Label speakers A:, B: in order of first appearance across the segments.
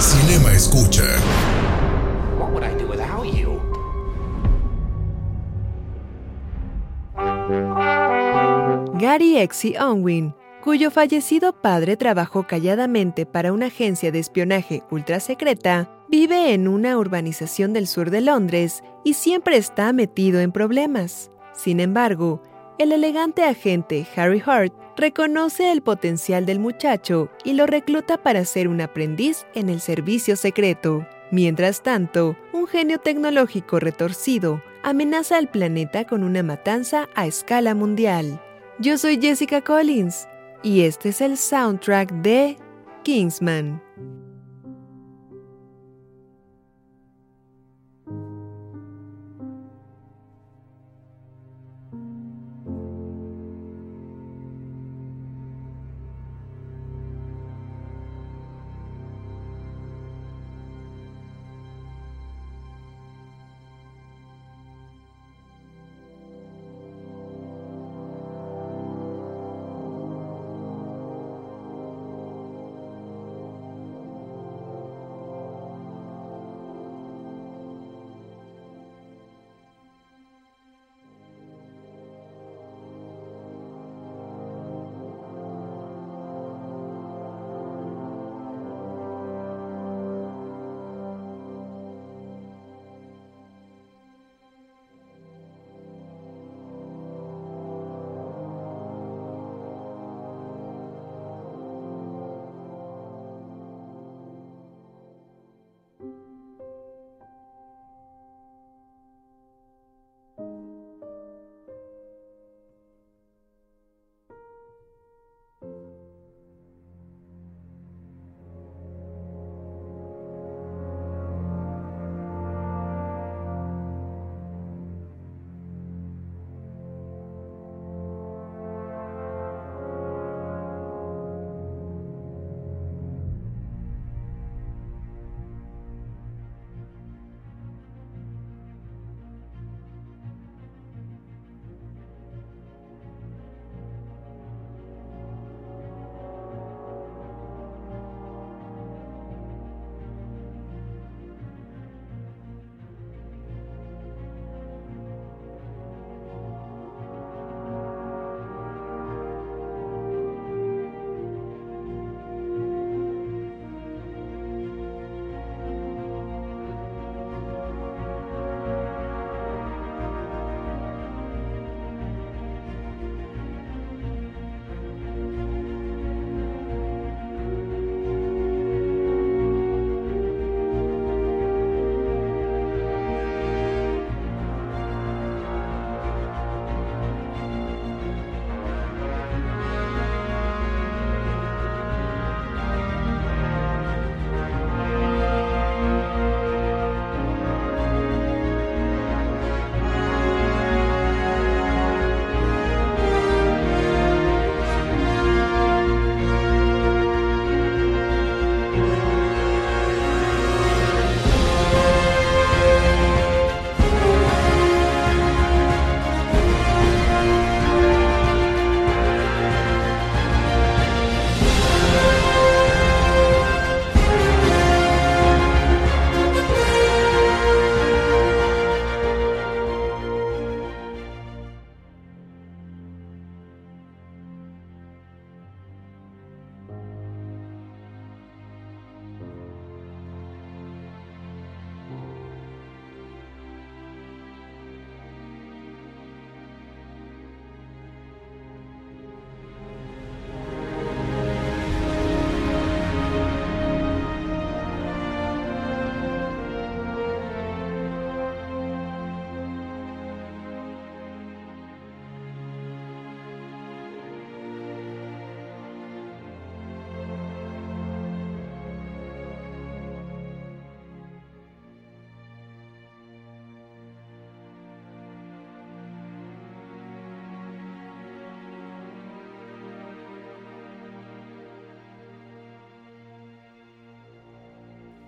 A: Cinema Escucha.
B: What would I do without you?
C: Gary Exie Unwin, cuyo fallecido padre trabajó calladamente para una agencia de espionaje ultrasecreta, vive en una urbanización del sur de Londres y siempre está metido en problemas. Sin embargo, el elegante agente Harry Hart reconoce el potencial del muchacho y lo recluta para ser un aprendiz en el servicio secreto. Mientras tanto, un genio tecnológico retorcido amenaza al planeta con una matanza a escala mundial. Yo soy Jessica Collins y este es el soundtrack de Kingsman.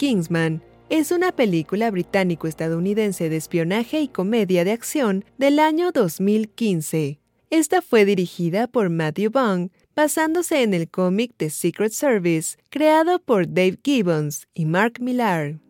C: Kingsman es una película británico-estadounidense de espionaje y comedia de acción del año 2015. Esta fue dirigida por Matthew Bong, basándose en el cómic The Secret Service, creado por Dave Gibbons y Mark Millar.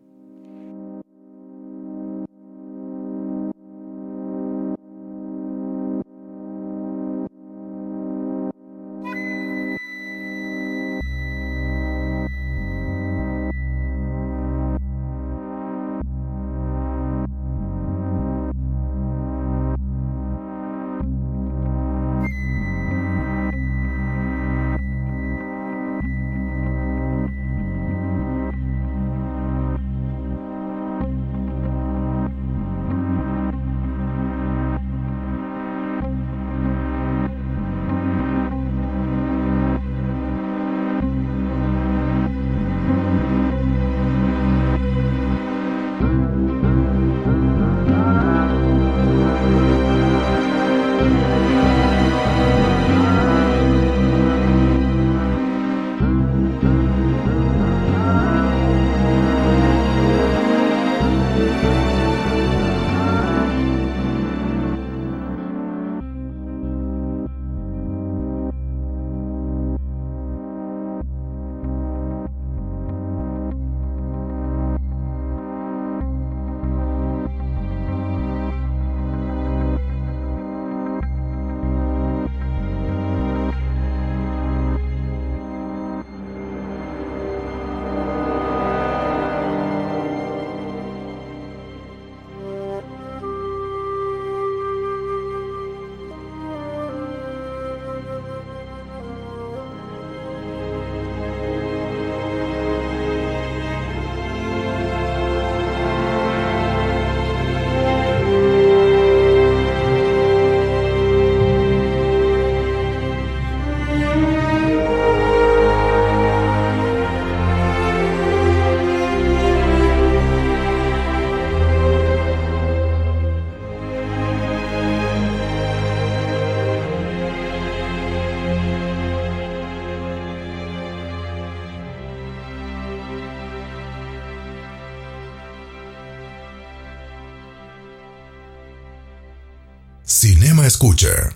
A: Cinema Escucha.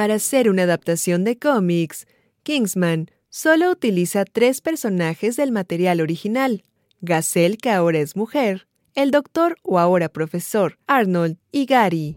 C: Para ser una adaptación de cómics, Kingsman solo utiliza tres personajes del material original: Gazelle, que ahora es mujer, el doctor o ahora profesor Arnold y Gary.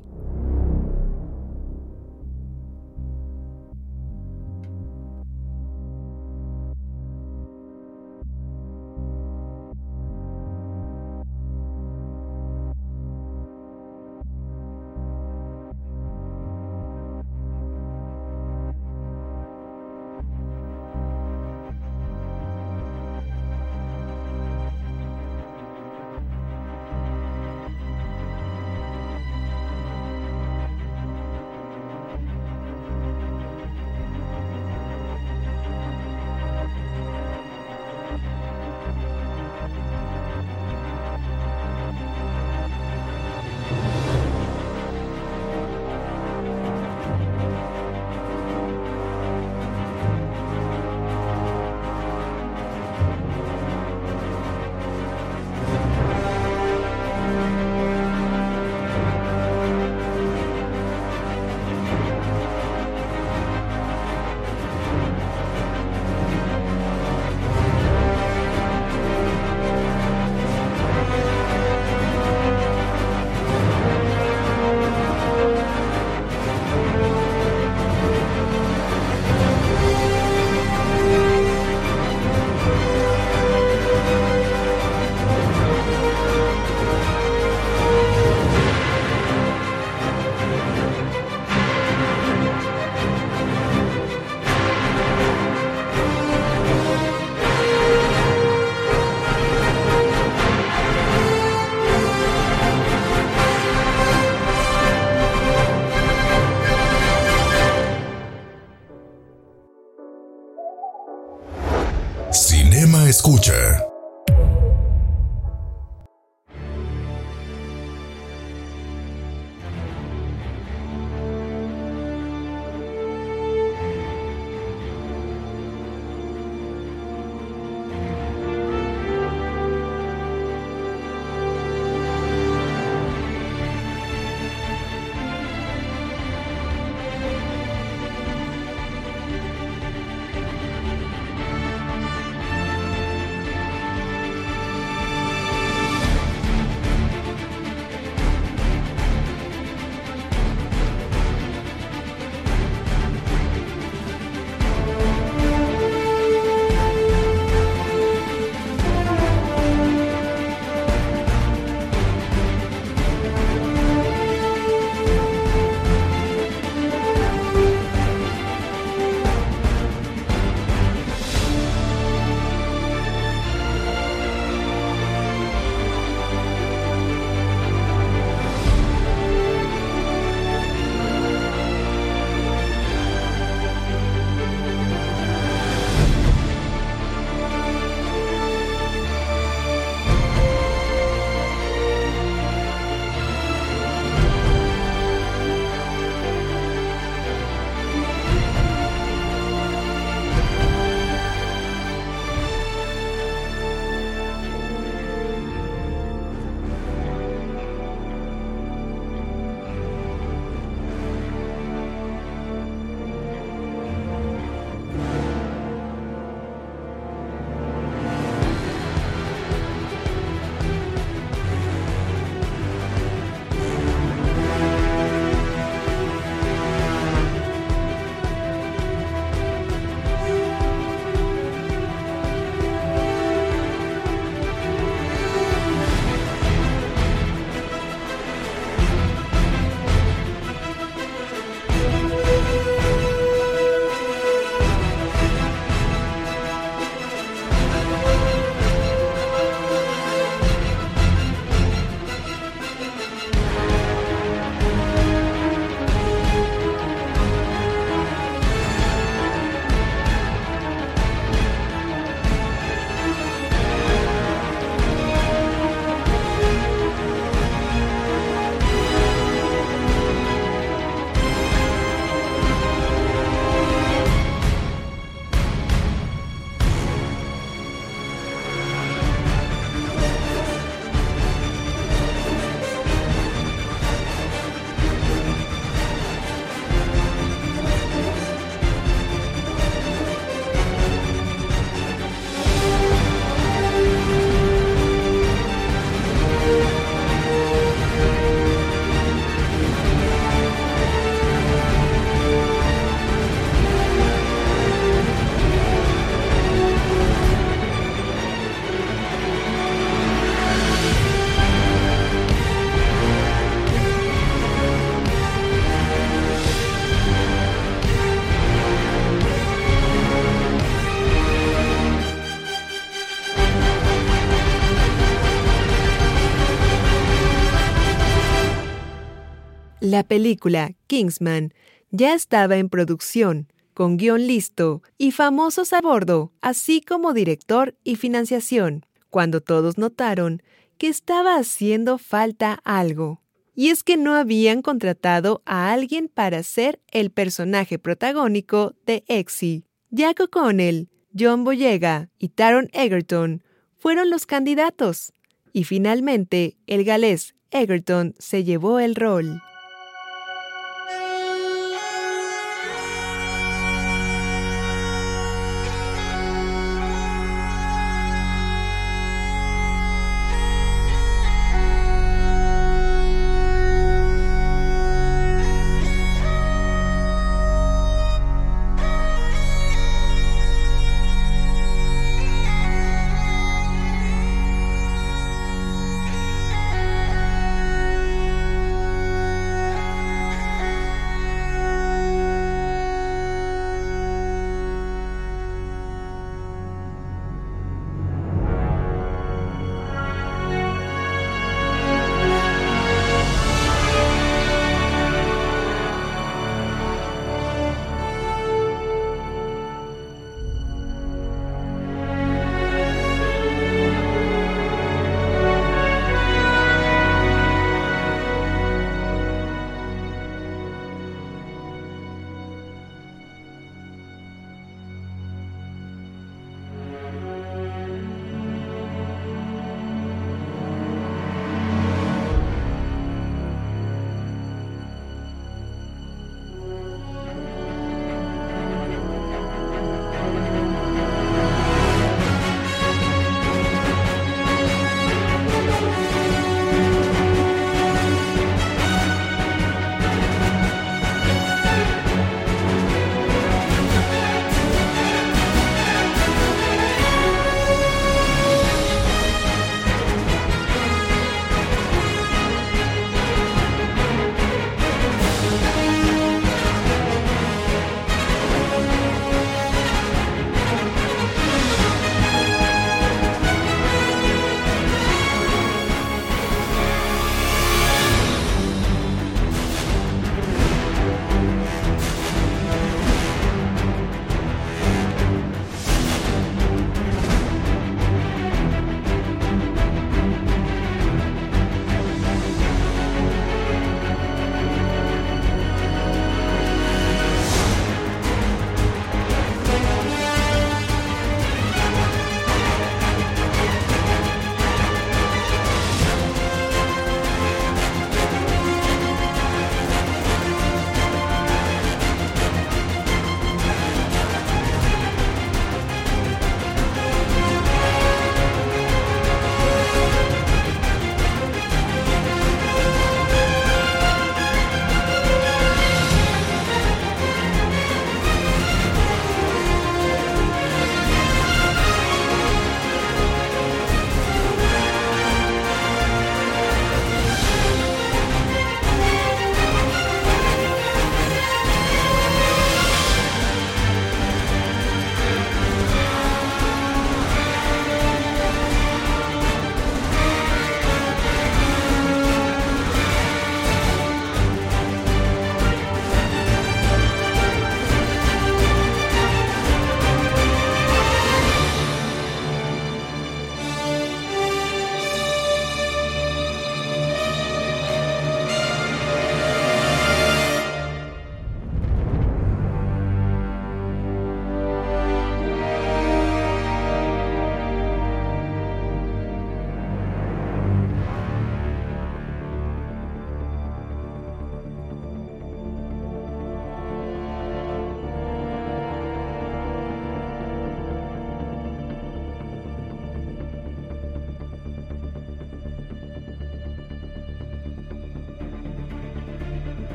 C: La película Kingsman ya estaba en producción, con guion listo y famosos a bordo, así como director y financiación, cuando todos notaron que estaba haciendo falta algo. Y es que no habían contratado a alguien para ser el personaje protagónico de Exy. Jack O'Connell, John Boyega y Taron Egerton fueron los candidatos. Y finalmente, el galés Egerton se llevó el rol.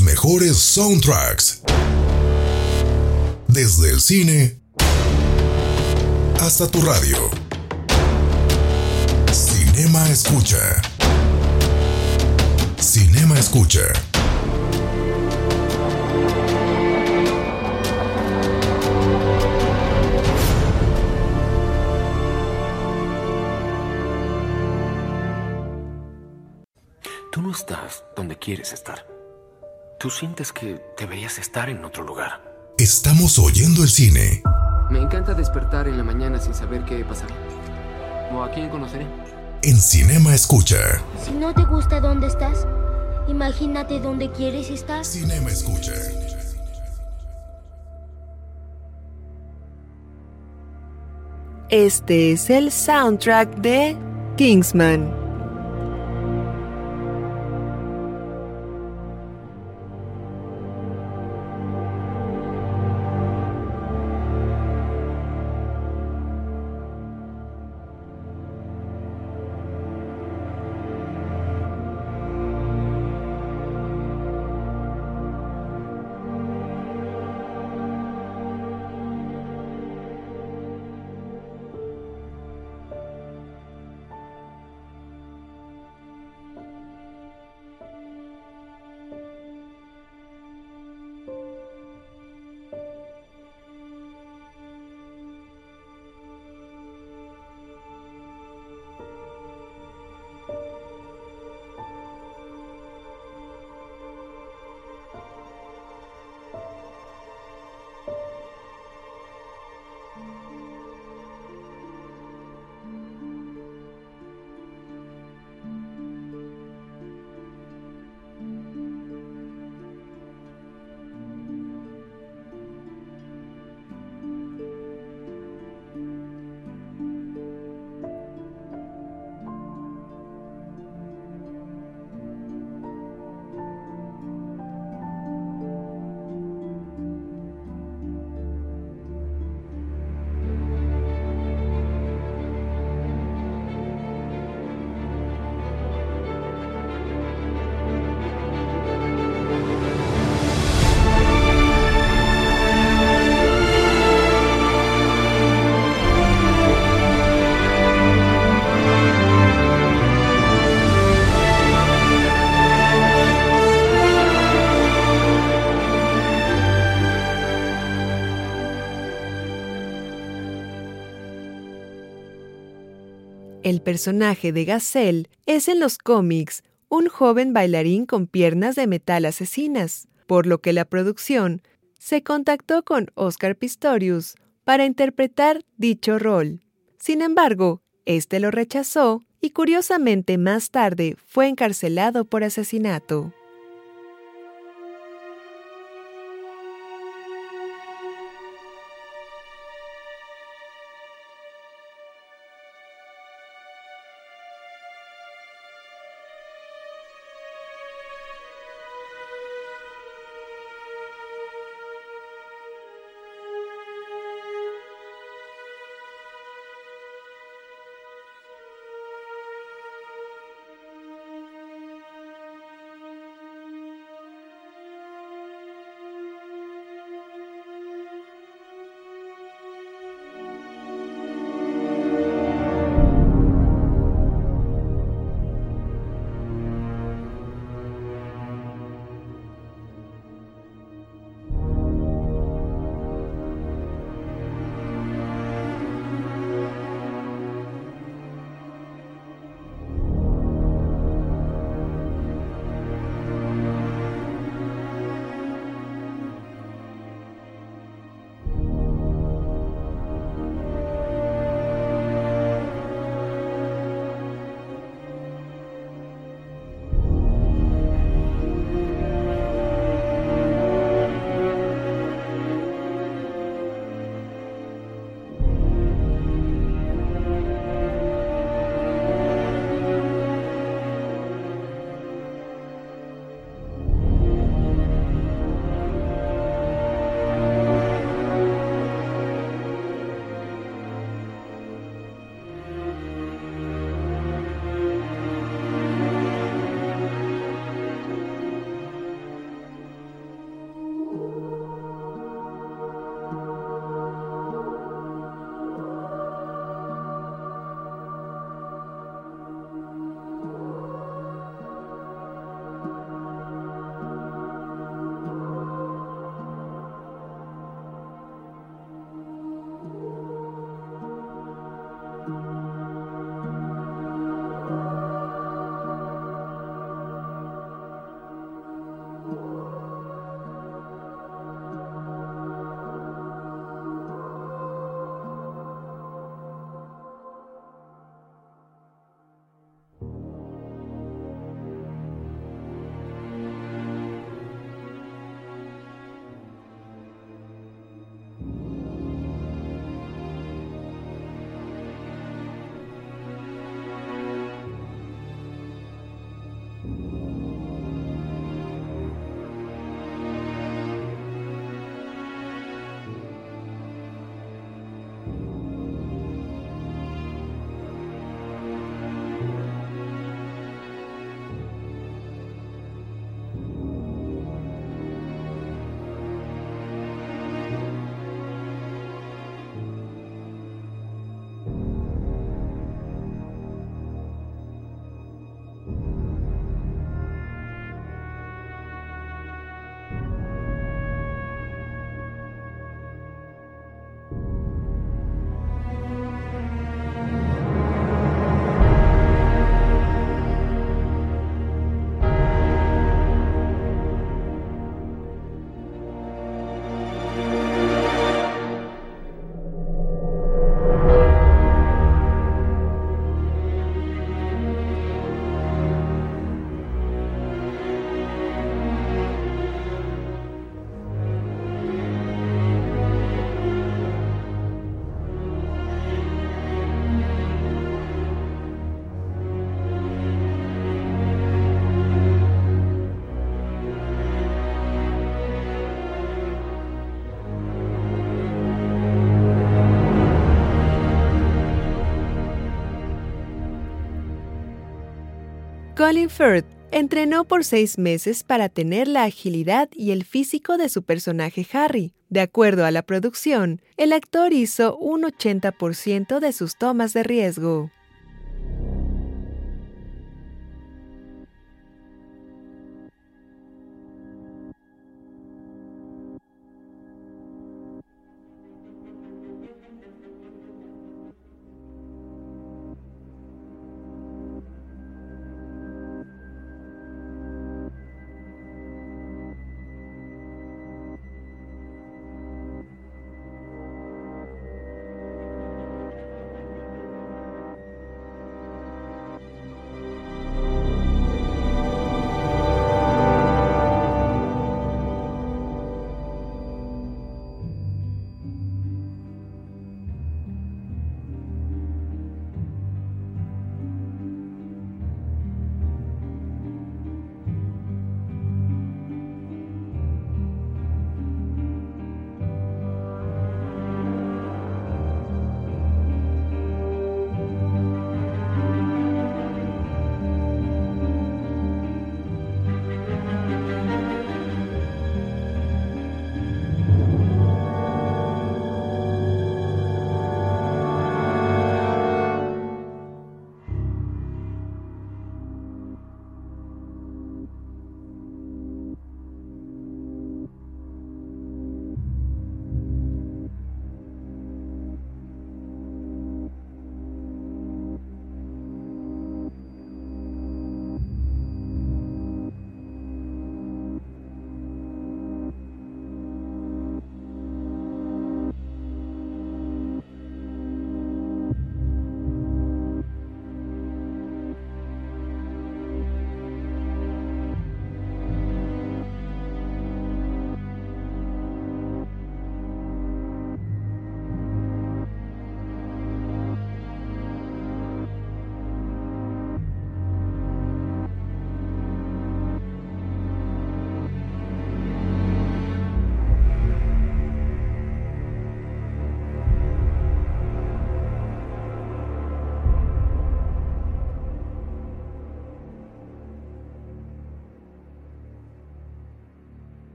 A: Mejores soundtracks. Desde el cine hasta tu radio. Cinema Escucha. Cinema Escucha.
B: Tú no estás donde quieres estar. Tú sientes que deberías estar en otro lugar.
A: Estamos oyendo el cine.
D: Me encanta despertar en la mañana sin saber qué pasará. ¿O a quién conoceré?
A: En Cinema Escucha.
E: Si no te gusta dónde estás, imagínate dónde quieres estar.
A: Cinema Escucha.
C: Este es el soundtrack de Kingsman. El personaje de Gazelle es en los cómics un joven bailarín con piernas de metal asesinas, por lo que la producción se contactó con Oscar Pistorius para interpretar dicho rol. Sin embargo, este lo rechazó y curiosamente más tarde fue encarcelado por asesinato. Colin Firth entrenó por seis meses para tener la agilidad y el físico de su personaje Harry. De acuerdo a la producción, el actor hizo un 80% de sus tomas de riesgo.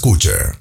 A: Escucha.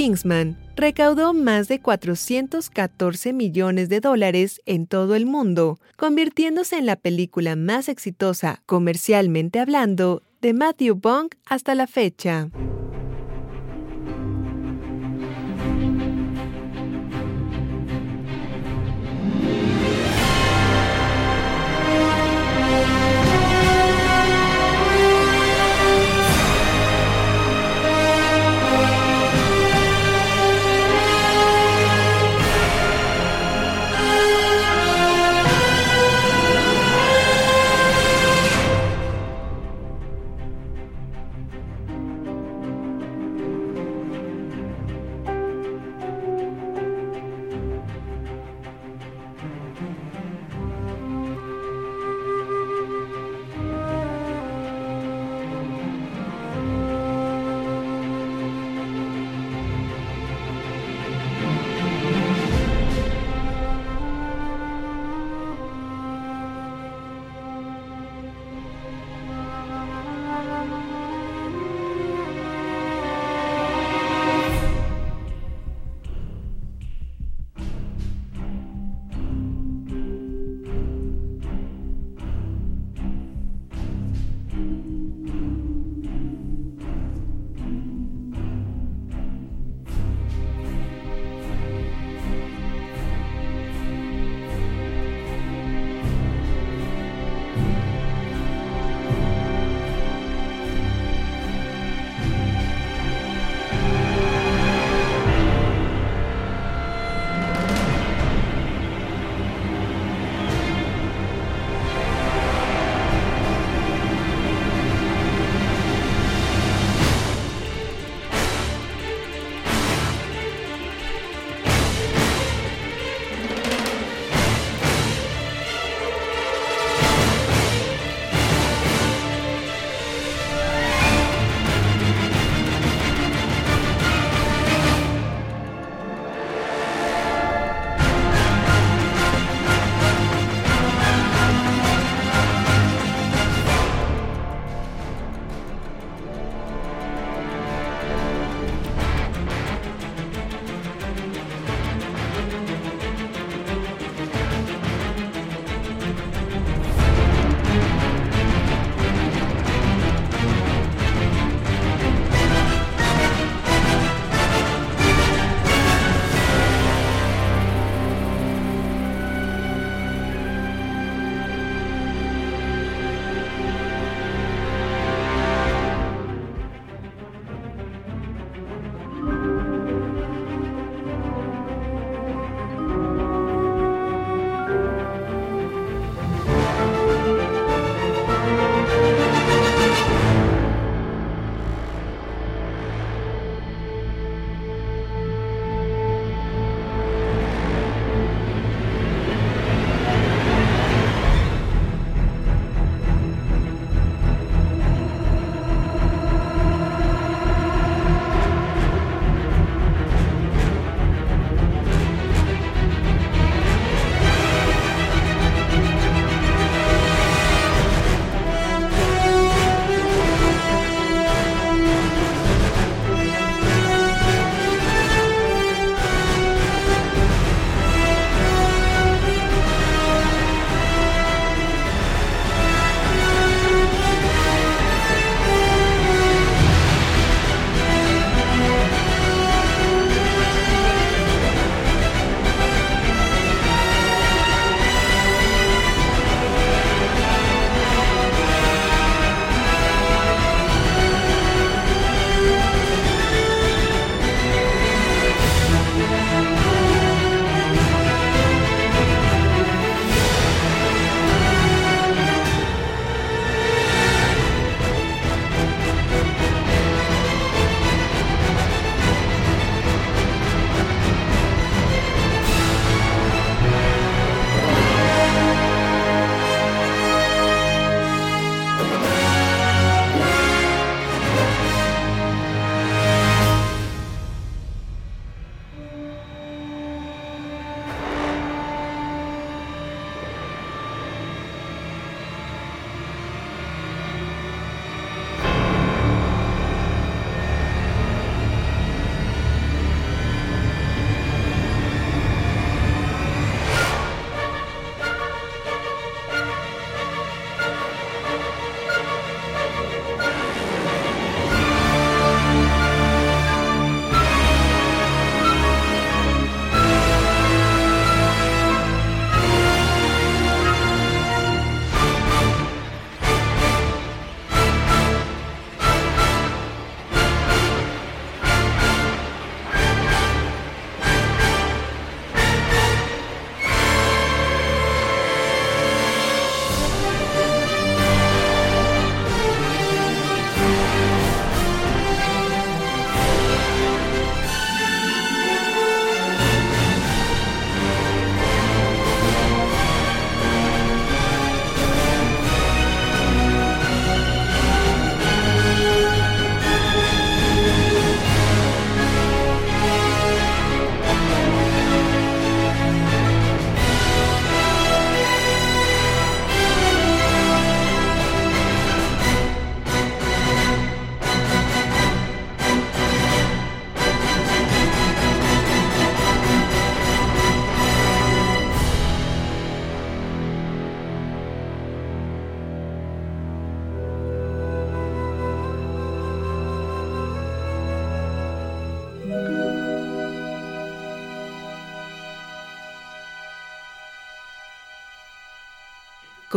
C: Kingsman recaudó más de 414 millones de dólares en todo el mundo, convirtiéndose en la película más exitosa comercialmente hablando de Matthew Bong hasta la fecha.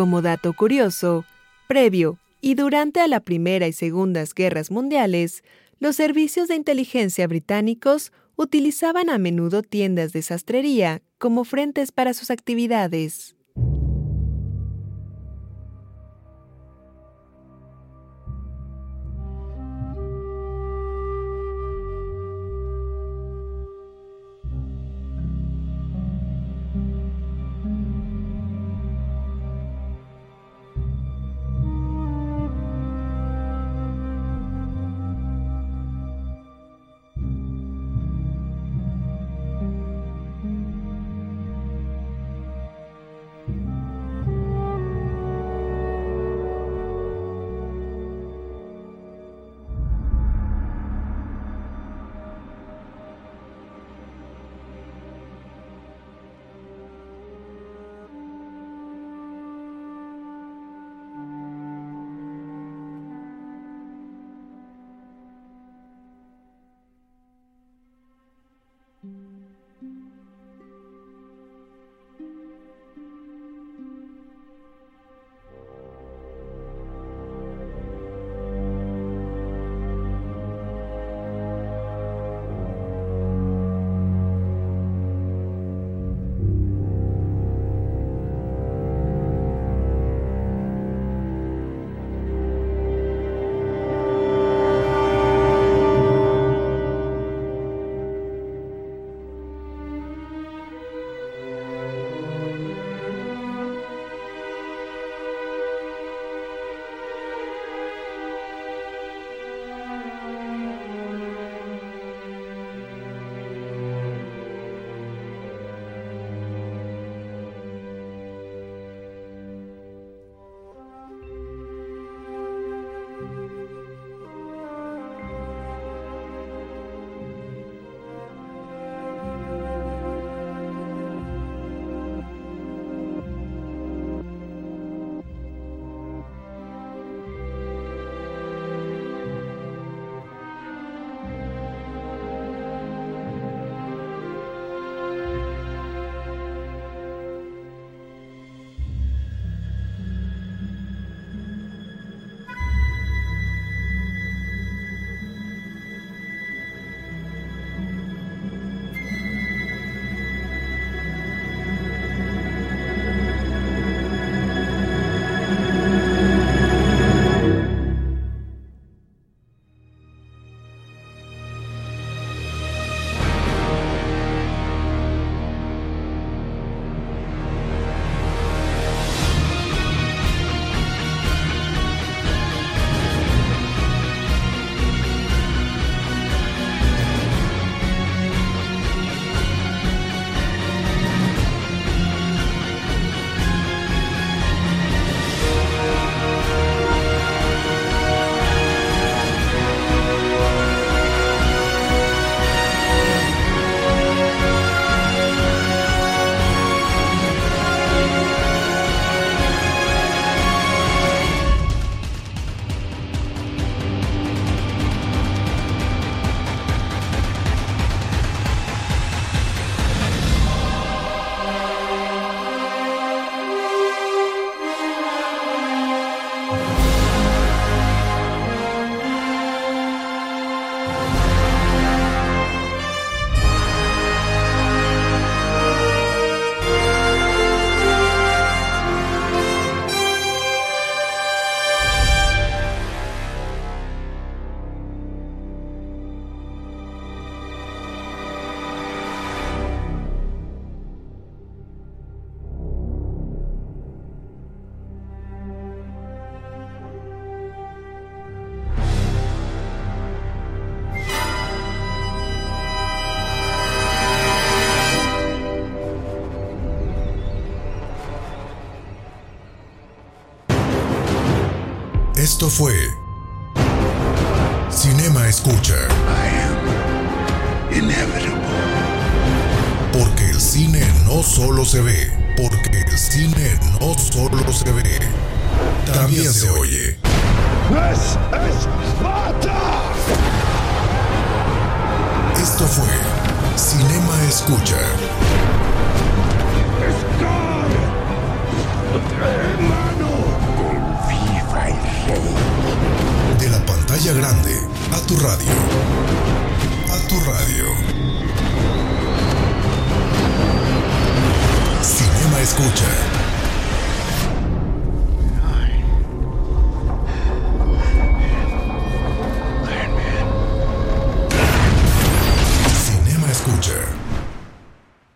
C: Como dato curioso, previo y durante a la Primera y Segundas Guerras Mundiales, los servicios de inteligencia británicos utilizaban a menudo tiendas de sastrería como frentes para sus actividades.